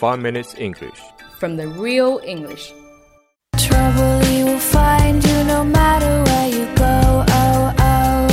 5 Minutes English. from the real English. Trouble you will find you no matter where you go. Oh, oh.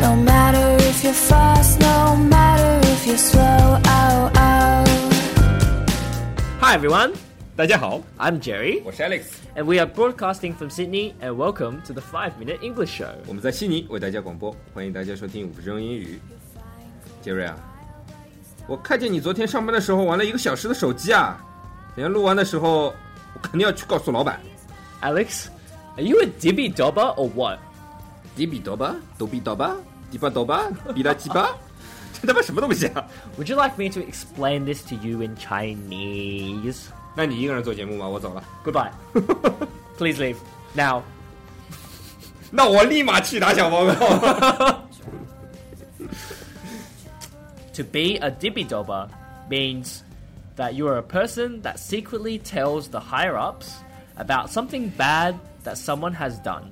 No matter if you're fast, no matter if you're slow. Oh, oh. Hi everyone, 大家好， I'm Jerry, 我是 Alex， and we are broadcasting from Sydney, and welcome to the 5 Minute English Show. 我们在悉尼为大家广播，欢迎大家收听五分钟英语。杰瑞啊， 我看见你昨天上班的时候玩了一个小时的手机啊，等下录完的时候，我肯定要去告诉老板。Alex, are you a dibby dobber or what? 迪比多巴，逗比多巴，迪巴多巴，比拉鸡巴，这他妈什么东西啊？Would you like me to explain this to you in Chinese? 那你一个人做节目吗？我走了，Goodbye. Please leave now. 那我立马去打小报告。To be a dibby dobber means that you are a person that secretly tells the higher ups about something bad that someone has done.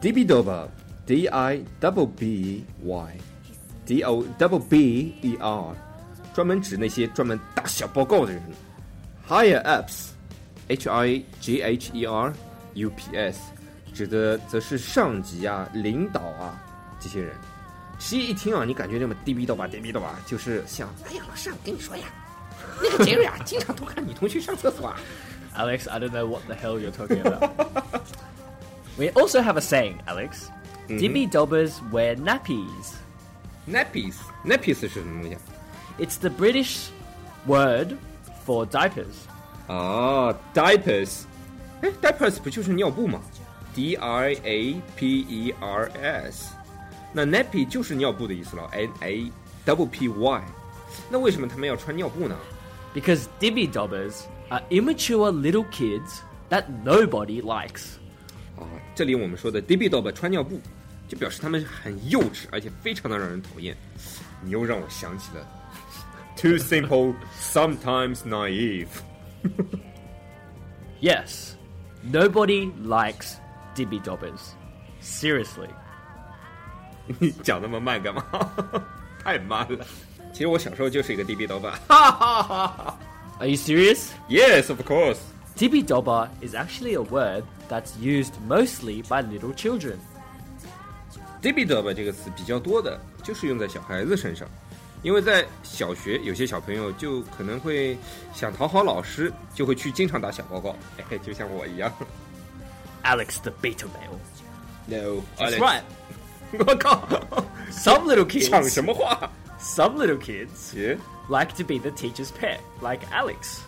dibby dobber, D I double B Y D O double B E R，专门指那些专门打小报告的人。Higher ups, H I G H E R U P S，指的则是上级啊、领导啊这些人。实际一听啊，你感觉这么低逼斗吧、低逼斗吧，就是像，哎呀，老师，我跟你说呀，那个杰瑞啊，经常偷看女同学上厕所啊。 Alex, I don't know what the hell you're talking about. we also have a saying, Alex. Dibby dobbers wear nappies. Nappies，nappies 是什么东西啊？ It's the British word for diapers. 哦，diapers，哎，diapers 不就是尿布吗？D I A P E R S， 那 nappy 就是尿布的意思了，N A double P Y。那为什么他们要穿尿布呢？ Because dibby dobbers are immature little kids that nobody likes. 啊，这里我们说的 d b d o b 穿尿布，就表示他们很幼稚，而且非常的让人讨厌。你又让我想起了 too simple, sometimes naive。 Yes, nobody likes dibby dobbers. Seriously. 你讲那么慢干嘛？太慢了。其实我小时候就是一个 DB 老板。哈哈哈哈 Are you serious? Yes, of course. Dibby Dobber is actually a word that's used mostly by little children. Dibby Dobber 这个词比较多的就是用在小孩子身上，因为在小学有些小朋友就可能会想讨好老师，就会去经常打小报告，哎，就像我一样。Alex the beta male. No, that's Alex. right. 我靠， Some little kids 讲什么话？ some little kids 耶 like to be the teacher's pet, like Alex.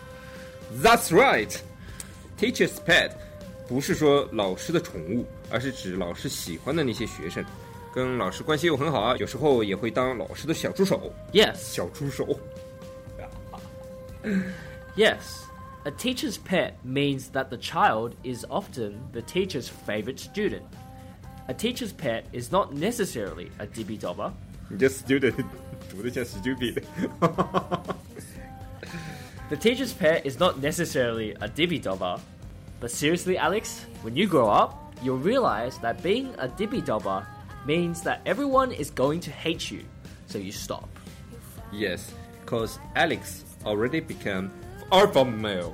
That's right. Teacher's pet 不是说老师的宠物，而是指老师喜欢的那些学生，跟老师关系又很好啊，有时候也会当老师的小助手。 Yes, 小助手， yes. A teacher's pet means that the child is often the teacher's favorite student. A teacher's pet is not necessarily a dibby dobber. 你这 student 读的像 stupid。 The teacher's pet is not necessarily a dibby dobber. But seriously, Alex, when you grow up, you'll realize that being a dibby dobber means that everyone is going to hate you. So you stop. Yes, cause Alex already became alpha male.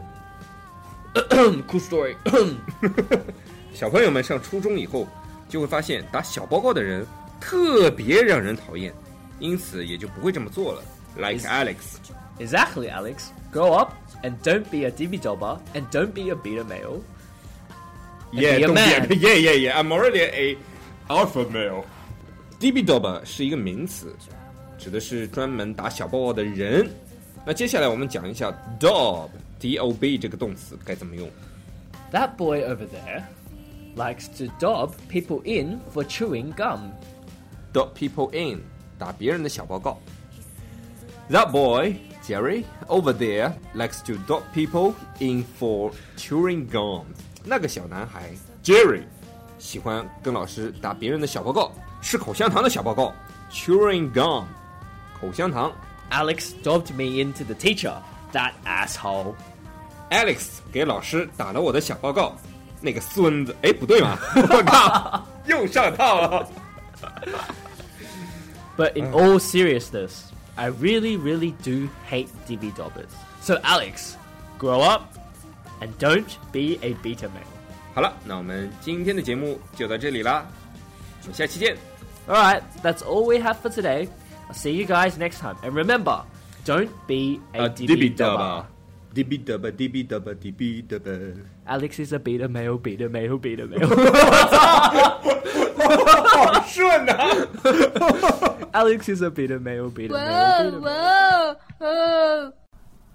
cool story. 小朋友们上初中以后， 就会发现打小报告的人特别让人讨厌，因此也就不会这么做了。Like Alex. Exactly, Alex. Grow up and don't be a dibby dobber and don't be a beta male. Yeah, be a man. Be a, yeah, yeah, yeah. I'm already a alpha male. dibby dobber 是一个名词，指的是专门打小报告的人。那接下来我们讲一下 dob d o b 这个动词该怎么用。That boy over there likes to dob people in for chewing gum. dob people in 打别人的小报告。That boy Jerry over there likes to dob people in for chewing gum。那个小男孩 Jerry 喜欢跟老师打别人的小报告，吃口香糖的小报告，chewing gum，口香糖。 Alex dobbed me into the teacher. That asshole. Alex 给老师打了我的小报告， 那个孙子，哎，不对嘛，我靠，又上套了。But in all seriousness, I really, really do hate Dibby Dobbers. So Alex, grow up and don't be a beta male. 好了，那我们今天的节目就到这里啦，我们下期见。All right, that's all we have for today. I'll see you guys next time. And remember, don't be a, a dibby dobber. DB dobber, DB dobber, DB dobber。 Alex is a beta male, beta male, beta male. 好顺啊！ Alex is a beta male, beta male, Whoa, beta male. whoa, whoa.